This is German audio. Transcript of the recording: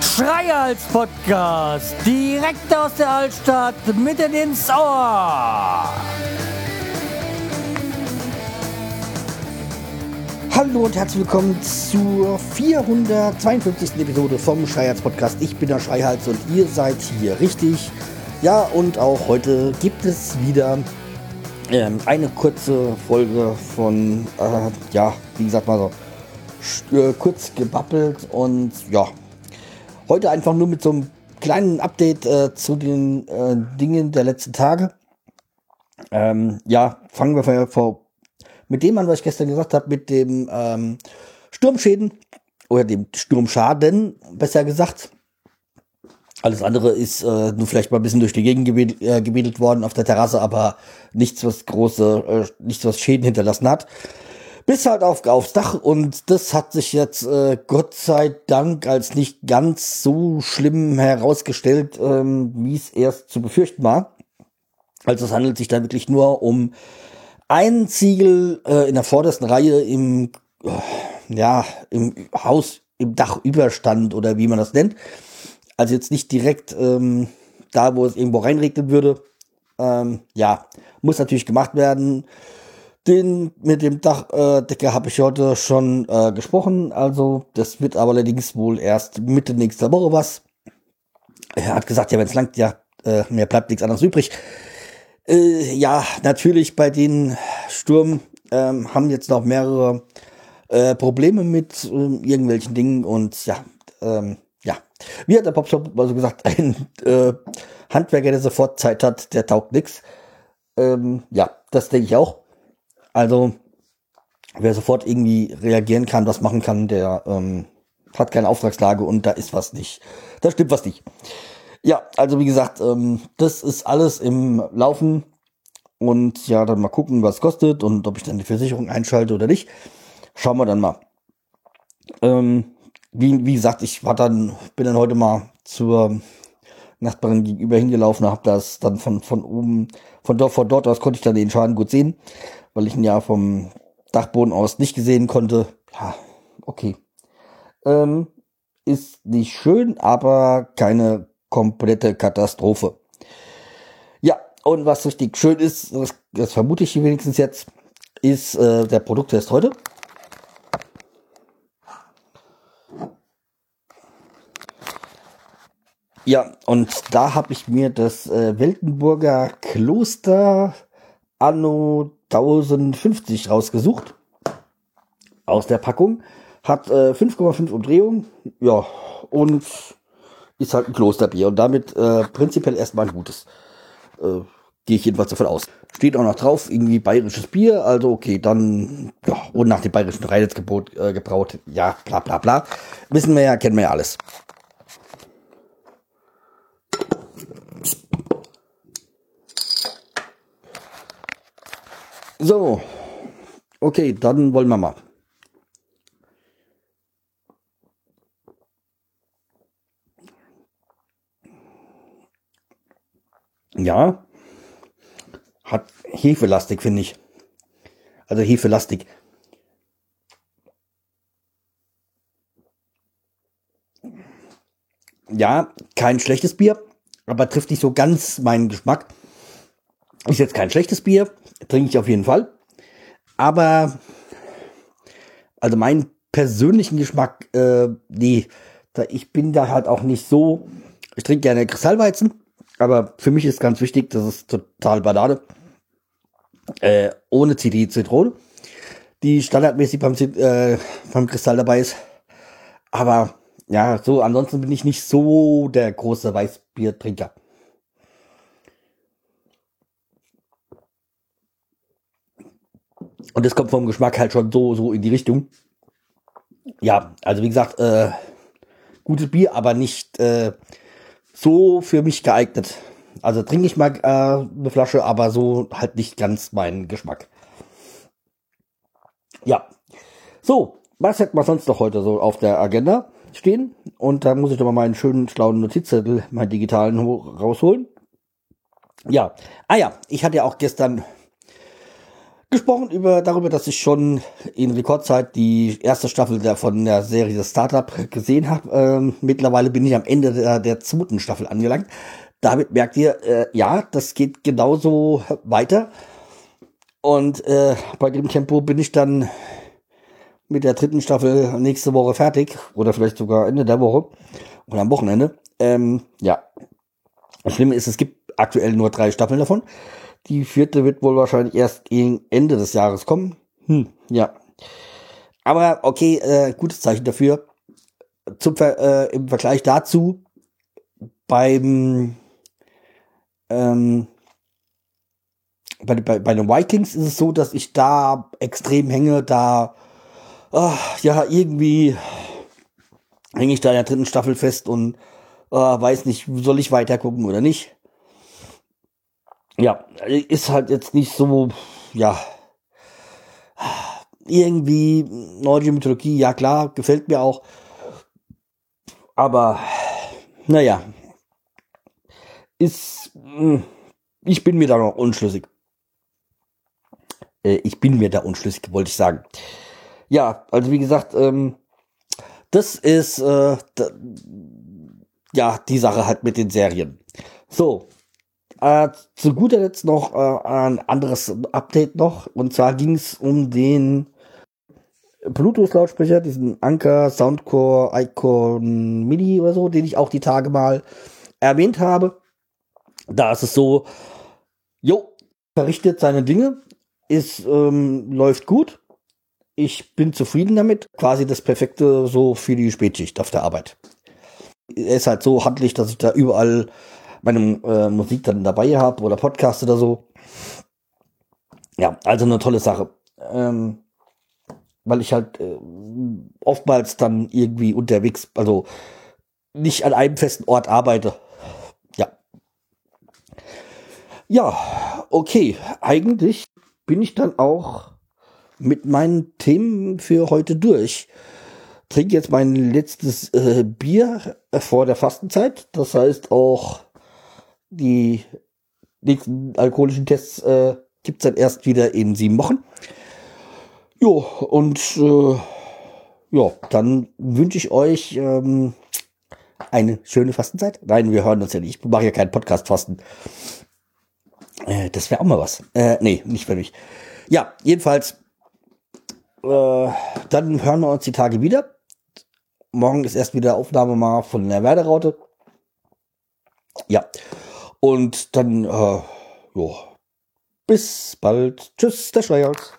Schreihals Podcast, direkt aus der Altstadt, mitten ins Ohr. Hallo und herzlich willkommen zur 452. Episode vom Schreihals Podcast. Ich bin der Schreihals und ihr seid hier richtig. Ja, und auch heute gibt es wieder ähm, eine kurze Folge von, äh, ja, wie gesagt mal so, äh, kurz gebabbelt und ja, heute einfach nur mit so einem kleinen Update äh, zu den äh, Dingen der letzten Tage. Ähm, ja, fangen wir vor, mit dem an, was ich gestern gesagt habe, mit dem ähm, Sturmschäden oder dem Sturmschaden, besser gesagt. Alles andere ist äh, nur vielleicht mal ein bisschen durch die Gegend gebedelt, äh, gebedelt worden auf der Terrasse, aber nichts, was große, äh, nichts, was Schäden hinterlassen hat. Bis halt auf, aufs Dach und das hat sich jetzt äh, Gott sei Dank als nicht ganz so schlimm herausgestellt, ähm, wie es erst zu befürchten war. Also es handelt sich da wirklich nur um ein Ziegel äh, in der vordersten Reihe im, äh, ja, im Haus, im Dachüberstand oder wie man das nennt. Also jetzt nicht direkt ähm, da, wo es irgendwo reinregnen würde. Ähm, ja, muss natürlich gemacht werden. Den mit dem Dachdecker äh, habe ich heute schon äh, gesprochen. Also das wird aber allerdings wohl erst Mitte nächster Woche was. Er hat gesagt, ja, wenn es langt, ja, äh, mehr bleibt nichts anderes übrig. Äh, ja, natürlich bei den Sturm ähm, haben jetzt noch mehrere äh, Probleme mit äh, irgendwelchen Dingen und ja, ähm, wie hat der Popshop also gesagt, ein äh, Handwerker, der sofort Zeit hat, der taugt nix. Ähm, ja, das denke ich auch. Also, wer sofort irgendwie reagieren kann, was machen kann, der ähm, hat keine Auftragslage und da ist was nicht. Da stimmt was nicht. Ja, also wie gesagt, ähm, das ist alles im Laufen. Und ja, dann mal gucken, was kostet und ob ich dann die Versicherung einschalte oder nicht. Schauen wir dann mal. Ähm, wie, wie gesagt, ich war dann, bin dann heute mal zur Nachbarin gegenüber hingelaufen, habe das dann von, von oben, von dort, von dort aus konnte ich dann den Schaden gut sehen, weil ich ihn ja vom Dachboden aus nicht gesehen konnte. Ja, okay. Ähm, ist nicht schön, aber keine komplette Katastrophe. Ja, und was richtig schön ist, das, das vermute ich wenigstens jetzt, ist äh, der Produkttest heute. Ja, und da habe ich mir das äh, Weltenburger Kloster Anno 1050 rausgesucht. Aus der Packung. Hat äh, 5,5 Umdrehungen. Ja, und ist halt ein Klosterbier. Und damit äh, prinzipiell erstmal ein gutes. Äh, Gehe ich jedenfalls davon aus. Steht auch noch drauf, irgendwie bayerisches Bier. Also okay, dann, ja, und nach dem bayerischen Reinheitsgebot äh, gebraut. Ja, bla bla bla. Wissen wir ja, kennen wir ja alles. So. Okay, dann wollen wir mal. Ja. Hat Hefelastik, finde ich. Also Hefelastik. Ja, kein schlechtes Bier, aber trifft nicht so ganz meinen Geschmack. Ist jetzt kein schlechtes Bier, trinke ich auf jeden Fall. Aber, also meinen persönlichen Geschmack, äh, nee, da, ich bin da halt auch nicht so, ich trinke gerne Kristallweizen, aber für mich ist ganz wichtig, das ist total Banane, äh, ohne CD Zitrone, die standardmäßig beim, äh, beim Kristall dabei ist. Aber ja, so, ansonsten bin ich nicht so der große Weißbiertrinker. Und das kommt vom Geschmack halt schon so, so in die Richtung. Ja, also wie gesagt, äh, gutes Bier, aber nicht äh, so für mich geeignet. Also trinke ich mal äh, eine Flasche, aber so halt nicht ganz mein Geschmack. Ja. So, was hätten wir sonst noch heute so auf der Agenda stehen? Und da muss ich doch mal meinen schönen, schlauen Notizzettel, meinen digitalen rausholen. Ja. Ah ja, ich hatte ja auch gestern gesprochen über darüber, dass ich schon in Rekordzeit die erste Staffel der von der Serie Startup gesehen habe. Ähm, mittlerweile bin ich am Ende der, der zweiten Staffel angelangt. Damit merkt ihr, äh, ja, das geht genauso weiter. Und äh, bei dem Tempo bin ich dann mit der dritten Staffel nächste Woche fertig oder vielleicht sogar Ende der Woche oder am Wochenende. Ähm, ja, das Schlimme ist, es gibt aktuell nur drei Staffeln davon. Die vierte wird wohl wahrscheinlich erst gegen Ende des Jahres kommen. Hm, ja. Aber okay, äh, gutes Zeichen dafür. Zum Ver äh, Im Vergleich dazu beim ähm, bei, bei, bei den Vikings ist es so, dass ich da extrem hänge, da ach, ja irgendwie hänge ich da in der dritten Staffel fest und äh, weiß nicht, soll ich weiter gucken oder nicht ja, ist halt jetzt nicht so, ja, irgendwie nordische Mythologie, ja klar, gefällt mir auch. Aber, naja, ist, hm, ich bin mir da noch unschlüssig. Äh, ich bin mir da unschlüssig, wollte ich sagen. Ja, also wie gesagt, ähm, das ist, äh, ja, die Sache halt mit den Serien. So, äh, zu guter Letzt noch äh, ein anderes Update noch. Und zwar ging es um den Bluetooth-Lautsprecher, diesen Anker Soundcore Icon Mini oder so, den ich auch die Tage mal erwähnt habe. Da ist es so, jo, verrichtet seine Dinge, ist, ähm, läuft gut. Ich bin zufrieden damit. Quasi das perfekte so für die Spätschicht auf der Arbeit. Er ist halt so handlich, dass ich da überall meine äh, Musik dann dabei habe oder Podcast oder so. Ja, also eine tolle Sache. Ähm, weil ich halt äh, oftmals dann irgendwie unterwegs, also nicht an einem festen Ort arbeite. Ja. Ja, okay. Eigentlich bin ich dann auch mit meinen Themen für heute durch. Trinke jetzt mein letztes äh, Bier vor der Fastenzeit. Das heißt auch die nächsten alkoholischen Tests äh, gibt es dann erst wieder in sieben Wochen. Jo, und äh, ja, dann wünsche ich euch ähm, eine schöne Fastenzeit. Nein, wir hören uns ja nicht. Ich mache ja keinen Podcast-Fasten. Äh, das wäre auch mal was. Äh, nee, nicht für mich. Ja, jedenfalls, äh, dann hören wir uns die Tage wieder. Morgen ist erst wieder Aufnahme mal von der Werderaute. Ja. Und dann, äh, jo. Bis bald. Tschüss, der Schreihals.